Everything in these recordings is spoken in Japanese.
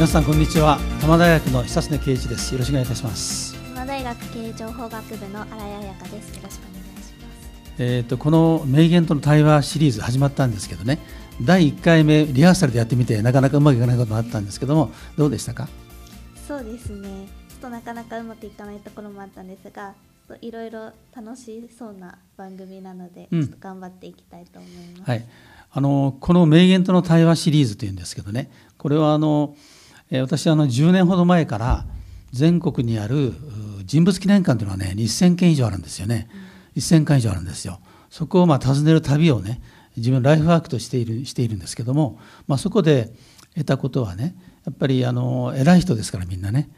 皆さんこんにちは。多摩大学の久常圭一です。よろしくお願いいたします。多摩大学経営情報学部の新井彩香です。よろしくお願いします。えっ、とこの名言との対話シリーズ始まったんですけどね。第1回目リハーサルでやってみてなかなかうまくいかないこともあったんですけどもどうでしたか？そうですね。ちょっとなかなかうまくいかないところもあったんですがいろいろ楽しそうな番組なので、うん。ちょっと頑張っていきたいと思います、はい、あのこの名言との対話シリーズというんですけどね。これはあの、えー私はあの10年ほど前から全国にあるう人物記念館というのはね1000件以上あるんですよね、1000巻以上あるんですよ。そこをまあ訪ねる旅をね自分のライフワークとしているしているんですけども、まあ、そこで得たことはねやっぱりあの偉い人ですからみんなね、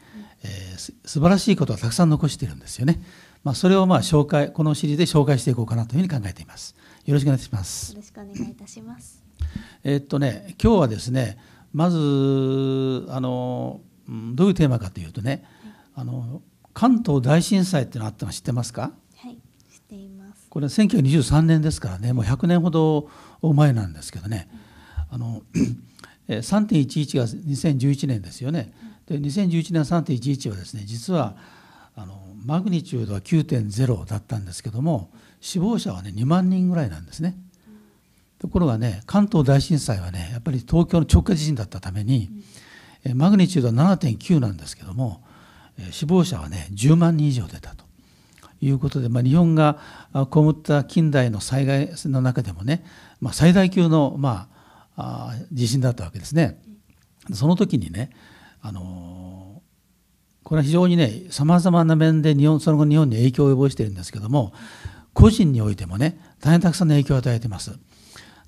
えーす素晴らしいことをたくさん残しているんですよね、まあ、それをまあ紹介このシリーズで紹介していこうかなというふうに考えています。よろしくお願いします。よろしくお願いいたします。えーっとね今日はですねまずあのうんどういうテーマかというとねあの関東大震災っていうのがあったの知ってますか？はい知っています。これは1923年ですからねもう100年ほど前なんですけどね。あの えー3.11が2011年ですよね。で2011年3.11はですね実はあのマグニチュードは9.0だったんですけども死亡者はね2万人ぐらいなんですね。ところがね関東大震災はねやっぱり東京の直下地震だったために、えーマグニチュードは7.9なんですけども、死亡者はね10万人以上出たということで、まあ、日本が被った近代の災害の中でもね、まあ、最大級の、まあ、地震だったわけですね。その時にね、あのこれは非常にねさまざまな面で日本その後日本に影響を及ぼしているんですけども個人においてもね大変たくさんの影響を与えています。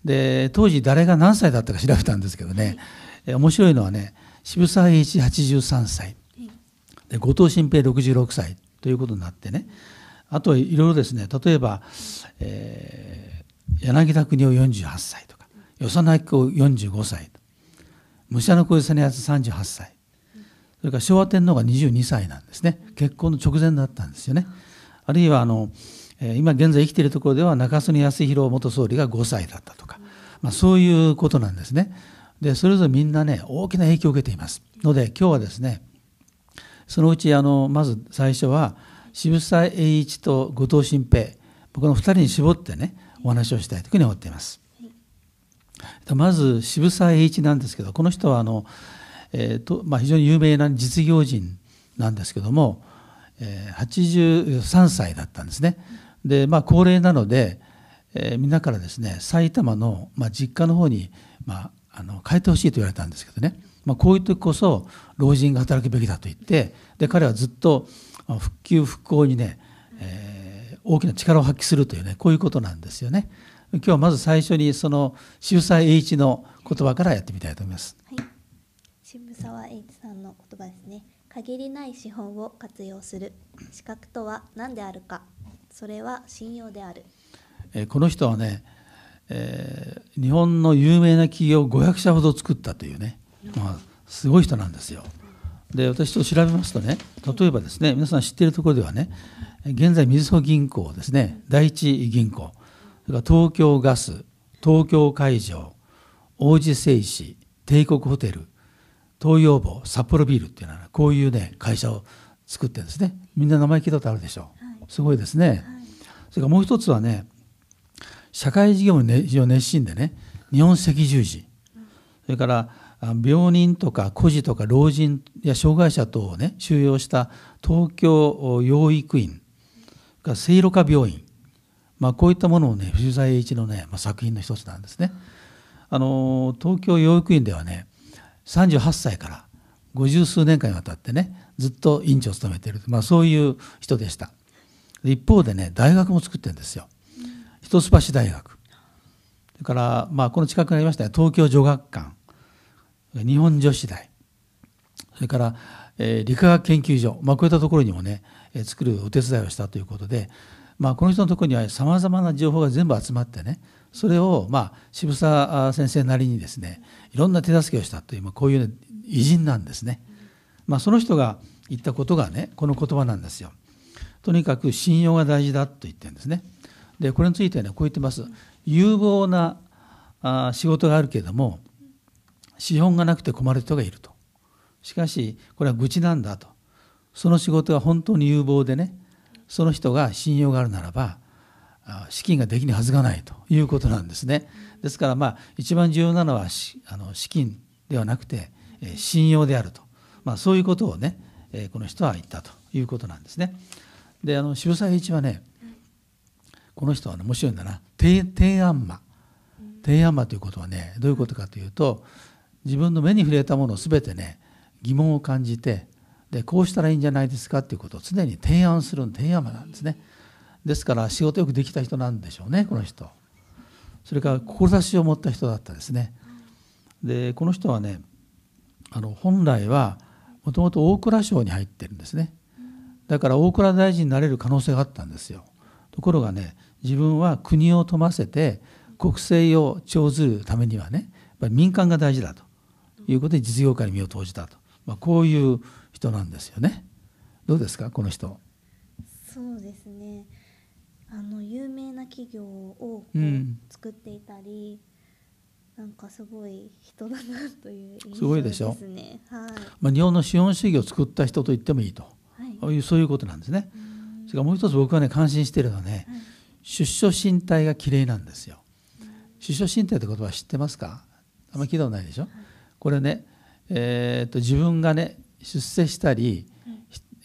で当時誰が何歳だったか調べたんですけどね、え面白いのはね渋沢栄一83歳。で後藤新平66歳ということになってね。あといろいろですね。例えば、えー柳田国夫48歳とか与謝野明子45歳武者の小実篤38歳。それから昭和天皇が22歳なんですね。結婚の直前だったんですよね。あるいはあの、今現在生きているところでは中曽根康弘元総理が5歳だったとか、まあ、そういうことなんですねでそれぞれみんなね大きな影響を受けていますので今日はですねそのうちあのまず最初は渋沢栄一と後藤新平僕の2人に絞ってねお話をしたいというふうに思っています。まず渋沢栄一なんですけどこの人はあの、えーとまあ、非常に有名な実業人なんですけども、えー83歳だったんですね。でまあ高齢なので、えーみんなからですね埼玉の、まあ、実家の方に、まあ、あの帰ってほしいと言われたんですけどね、まあ、こういう時こそ老人が働くべきだと言ってで彼はずっと復旧復興にね、えー大きな力を発揮するというねこういうことなんですよね。今日はまず最初にその渋沢栄一の言葉からやってみたいと思います。はい。渋沢栄一さんの言葉ですね。限りない資本を活用する。資格とは何であるか。それは信用である。えーこの人はね、えー日本の有名な企業500社ほど作ったというね、まあ、すごい人なんですよ。で私と調べますとね例えばですね皆さん知っているところではね現在みずほ銀行ですね第一銀行それから東京ガス東京海上王子製紙帝国ホテル東洋坊札幌ビールっていうのはこういうね会社を作ってるんですねみんな名前聞いたことあるでしょう、すごいですね、それからもう一つはね社会事業にね非常に熱心でね日本赤十字それから病人とか孤児とか老人や障害者等をね収容した東京養育院それから聖路加病院、まあ、こういったものをね藤沢栄一のね、まあ、作品の一つなんですね。あの東京養育院ではね38歳から五十数年間にわたってねずっと院長を務めている、まあ、そういう人でした。一方でね大学も作ってるんですよ。一橋大学それから、まあ、この近くにありました東京女学館日本女子大それから、えー理化学研究所、まあ、こういったところにもね、えー作るお手伝いをしたということで、まあ、この人のところにはさまざまな情報が全部集まってねそれを、まあ、渋沢先生なりにですねいろんな手助けをしたという、まあ、こういう、ね、偉人なんですね。まあ、その人が言ったことがねこの言葉なんですよ。とにかく信用が大事だと言ってるんですね。でこれについてねこう言ってます。有望なあ仕事があるけれども資本がなくて困る人がいるとしかしこれは愚痴なんだとその仕事が本当に有望でねその人が信用があるならば資金ができるはずがないということなんですね。ですからまあ一番重要なのはあの資金ではなくて信用であると、まあ、そういうことをねこの人は言ったということなんですね。であの渋沢栄一はねこの人は、ね、面白いんだな提案魔提案魔ということはねどういうことかというと自分の目に触れたものを全てね疑問を感じてでこうしたらいいんじゃないですかっていうことを常に提案する提案魔なんですね。ですから仕事よくできた人なんでしょうねこの人。それから志を持った人だったですね。でこの人はねあの本来はもともと大蔵省に入ってるんですね。だから大蔵大臣になれる可能性があったんですよ。ところがね自分は国を富ませて国政を長ずるためにはねやっぱり民間が大事だということで実業家に身を投じたと、まあ、こういう人なんですよね。どうですかこの人。そうですね。あの有名な企業を作っていたり、うん、なんかすごい人だなという印象ですね。すごいでしょ？はい。まあ日本の資本主義を作った人と言ってもいいと、はい、そういうことなんですね。それからもう一つ僕がね感心しているのはね、はい、出所身体が綺麗なんですよ。出所身体って言葉知ってますか？あんまり聞いたことないでしょ？はい、これね、えー、っと自分がね出世したり、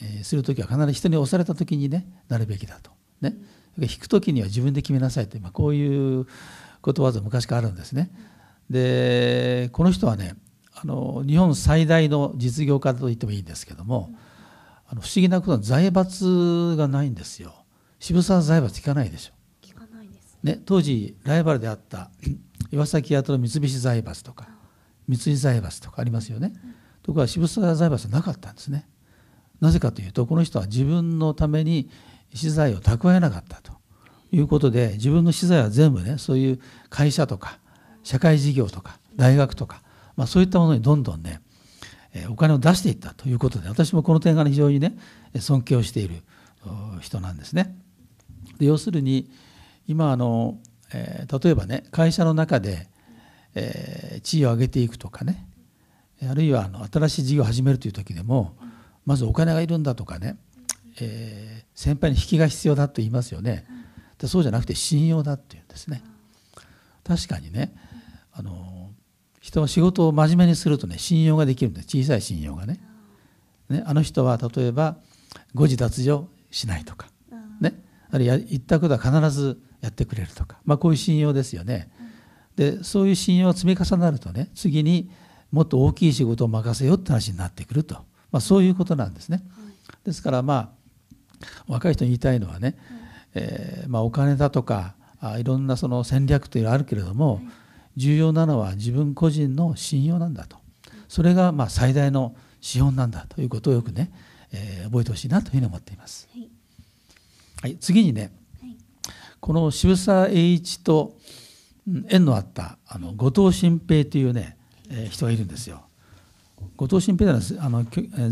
えー、する時は必ず人に押された時にねなるべきだとね。引く時には自分で決めなさいという、まあ、こういうことわざ昔からあるんですね。でこの人はねあの日本最大の実業家と言ってもいいんですけどもあの不思議なことは財閥がないんですよ。渋沢財閥聞かないでしょ。聞かないです、ね、当時ライバルであった 岩崎屋との三菱財閥とか三井財閥とかありますよね。ところが渋沢財閥はなかったんですね。なぜかというとこの人は自分のために資材を蓄えなかったということで自分の資材は全部ねそういう会社とか社会事業とか大学とか、まあ、そういったものにどんどんねお金を出していったということで私もこの点が非常にね尊敬をしている人なんですね。で要するに今あの、え、例えばね会社の中で、え、地位を上げていくとかねあるいはあの新しい事業を始めるという時でもまずお金がいるんだとかね、え、先輩に引きが必要だと言いますよね。でそうじゃなくて信用だっていうんですね。確かにねあの人は仕事を真面目にするとね信用ができるんです小さい信用がね。ねあの人は例えば誤字脱字しないとか、ね、あるいは一択では必ずやってくれるとか、まあ、こういう信用ですよね。でそういう信用が積み重なるとね次にもっと大きい仕事を任せようって話になってくると、まあ、そういうことなんですね。ですからまあ若い人に言いたいのはね、えーまあ、お金だとかあいろんなその戦略というのがあるけれども、重要なのは自分個人の信用なんだとそれがまあ最大の資本なんだということをよくね、えー、覚えてほしいなというふうに思っています。はい、はい、次にね、はい、この渋沢栄一と縁のあったあの後藤新平というね、えー、人がいるんですよ。後藤新平はあの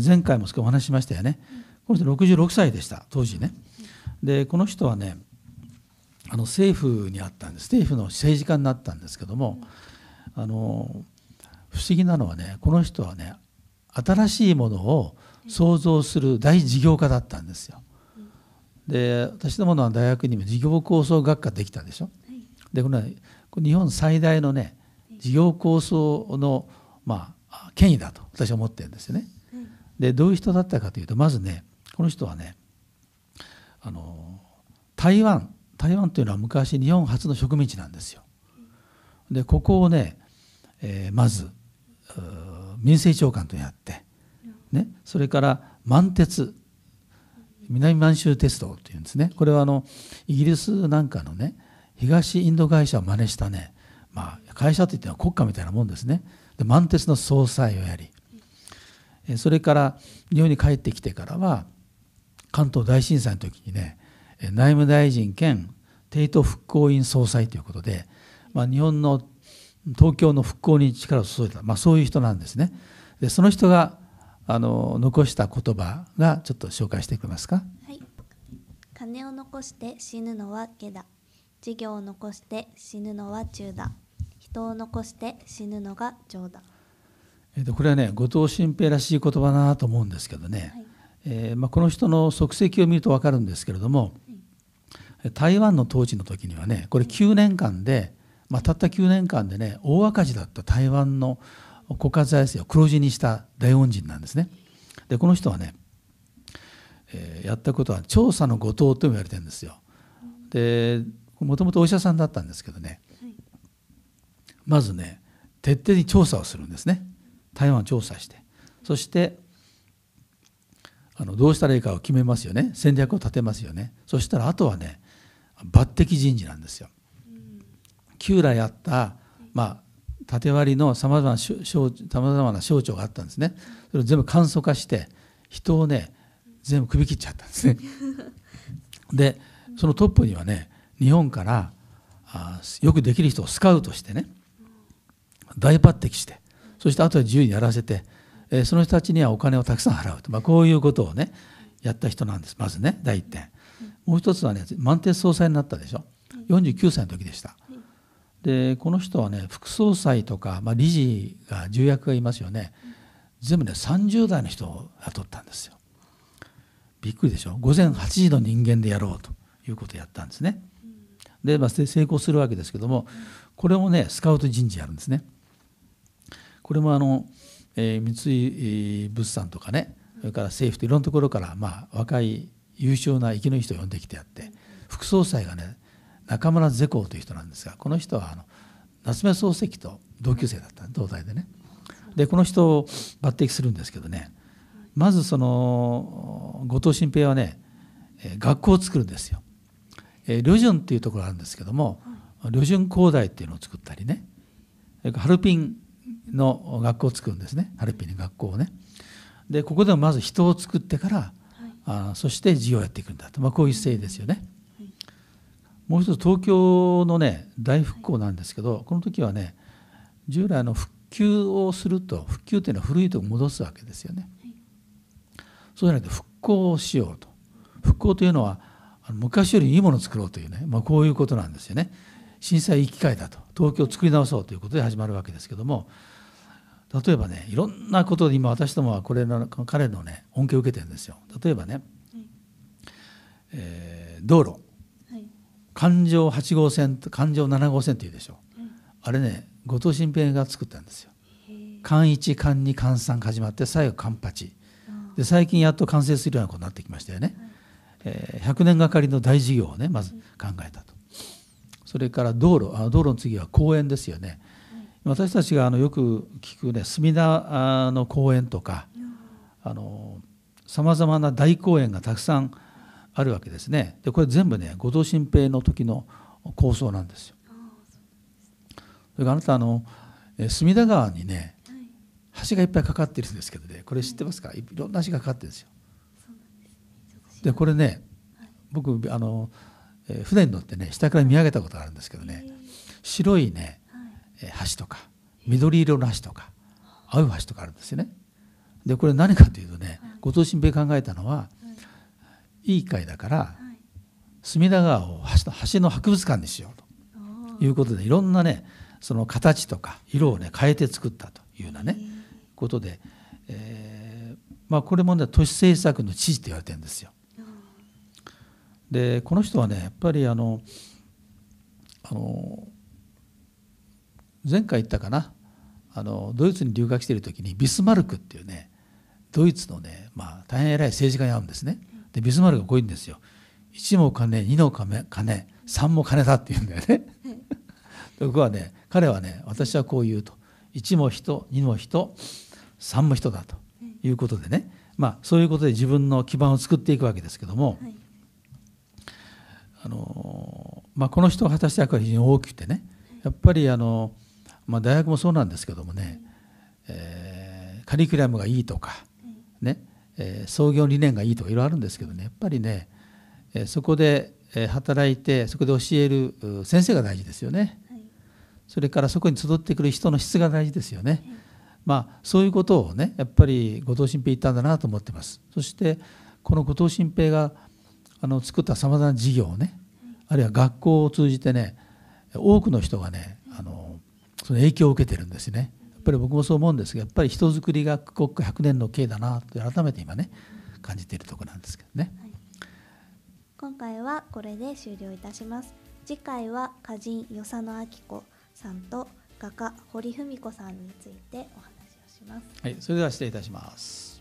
前回も少しお話ししましたよね。この人66歳でした当時ね。でこの人はねあの政府にあったんです政府の政治家になったんですけどもあの不思議なのはねこの人はね新しいものを創造する大事業家だったんですよ。で私どもの大学にも事業構想学科できたでしょ。でこれは日本最大のね事業構想のまあ権威だと私は思ってるんですよね。でどういう人だったかというとまずねこの人はねあの台湾台湾というのは昔日本初の植民地なんですよ。でここをね、えー、まず民政長官とやって、ね、それから満鉄南満州鉄道っていうんですねこれはあのイギリスなんかのね東インド会社を真似したね、まあ、会社といっては国家みたいなもんですねで満鉄の総裁をやりそれから日本に帰ってきてからは関東大震災の時にね内務大臣兼帝都復興院総裁ということで、まあ、日本の東京の復興に力を注いだ、まあ、そういう人なんですね。でその人があの残した言葉がちょっと紹介してくれますか？はい。金を残して死ぬのは下だ。事業を残して死ぬのは中だ。人を残して死ぬのが上だ。えー、とこれはね後藤新平らしい言葉だなと思うんですけどね、はい、えー、まあ、この人の足跡を見ると分かるんですけれども、はい、台湾の統治の時にはねこれ9年間で、まあ、たった9年間でね大赤字だった台湾の国家財政を黒字にした大恩人なんですね。でこの人はね、えー、やったことは調査の後藤と言われてるんですよ。でもともとお医者さんだったんですけどね、はい、まずね徹底に調査をするんですね台湾を調査してそしてあのどうしたらいいかを決めますよね戦略を立てますよねそしたらあとはね抜擢人事なんですよ。旧来あった、まあ、縦割りのさまざまな省庁があったんですねそれを全部簡素化して人をね全部首切っちゃったんですね。でそのトップにはね日本からあよくできる人をスカウトしてね大抜擢してそしてあとは自由にやらせて、えー、その人たちにはお金をたくさん払うと、まあ、こういうことをねやった人なんですまずね第一点もう一つはね満点総裁になったでしょ？49歳の時でした。でこの人はね副総裁とか、まあ、理事が重役がいますよね。全部ね30代の人を雇ったんですよ。びっくりでしょ？午前8時の人間でやろうということをやったんですね。で、まあ、成功するわけですけどもこれもねスカウト人事やるんですね。これもあの、えー、三井物産とかねそれから政府といろんなところから、まあ、若い優秀な生きのいい人を呼んできてやって副総裁がね中村世耕という人なんですがこの人はあの夏目漱石と同級生だった東大でね。でこの人を抜擢するんですけどねまずその後藤新平はね学校を作るんですよ。旅順っていうところがあるんですけども、旅順工大っていうのを作ったりねハルピンの学校を作るんですねハルピンの学校をね。でここでもまず人を作ってから、あそして事業をやっていくんだと、まあ、こういう姿勢ですよね。はい、もう一つ東京のね大復興なんですけど、この時はね従来の復旧をすると復旧っていうのは古いとこ戻すわけですよね。そうじゃなくて復興をしようと復興というのは昔よりいいものを作ろうというね、まあ、こういうことなんですよね。震災生き返だと東京を作り直そうということで始まるわけですけども例えばねいろんなことで今私どもはこれの彼のね恩恵を受けてるんですよ。例えばね、はい、えー、道路、はい、環状8号線と環状7号線というでしょ。う、はい、あれね後藤新平が作ったんですよ。環1環2環3始まって最後環8で最近やっと完成するようなことになってきましたよね。えー、100年がかりの大事業をねまず考えたと。それから道路。あ道路の次は公園ですよね。私たちがあのよく聞くね隅田の公園とかさまざまな大公園がたくさんあるわけですね。でこれ全部ね後藤新平の時の構想なんですよ。それからあなたあの隅田川にね橋がいっぱいかかってるんですけどねこれ知ってますか？い。ろんな橋がかかってるんですよ。でこれね僕あの、えー、船に乗ってね下から見上げたことがあるんですけどね白いね、橋とか緑色の橋とか青い橋とかあるんですよね。でこれ何かというとね後藤新平考えたのは、い。い会だから隅田川を橋の橋の博物館にしようということでいろんなねその形とか色をね変えて作ったというようなねことで、えーまあ、これもね都市政策の知事って言われてるんですよ。でこの人はねやっぱりあのあの前回言ったかな？あのドイツに留学している時にビスマルクっていうねドイツのね、まあ、大変偉い政治家に会うんですね。でビスマルクがこう言うんですよ。1も金2の金金3も金だって言うんだよね。僕はね彼はね私はこう言うと。1も人2も人3も人だということでね。まあそういうことで自分の基盤を作っていくわけですけども、はい。あのまあ、この人が果たした役割は非常に大きくてね。やっぱりあの、まあ、大学もそうなんですけどもね、えー、カリキュラムがいいとか、ねえー、創業理念がいいとかいろいろあるんですけどねやっぱりね、えー、そこで働いてそこで教える先生が大事ですよね。それからそこに集ってくる人の質が大事ですよね。まあ、そういうことをねやっぱり後藤新平言ったんだなと思ってます。そしてこの後藤新平があの作ったさまざまな事業をねあるいは学校を通じてね多くの人がねあのその影響を受けてるんですね。っぱり僕もそう思うんですがやっぱり人づくりが国家100年の計だなって改めて今ね感じているところなんですけどね、はい、今回はこれで終了いたします。次回は歌人与謝野明子さんと画家堀文子さんについてお話をします。はいそれでは失礼いたします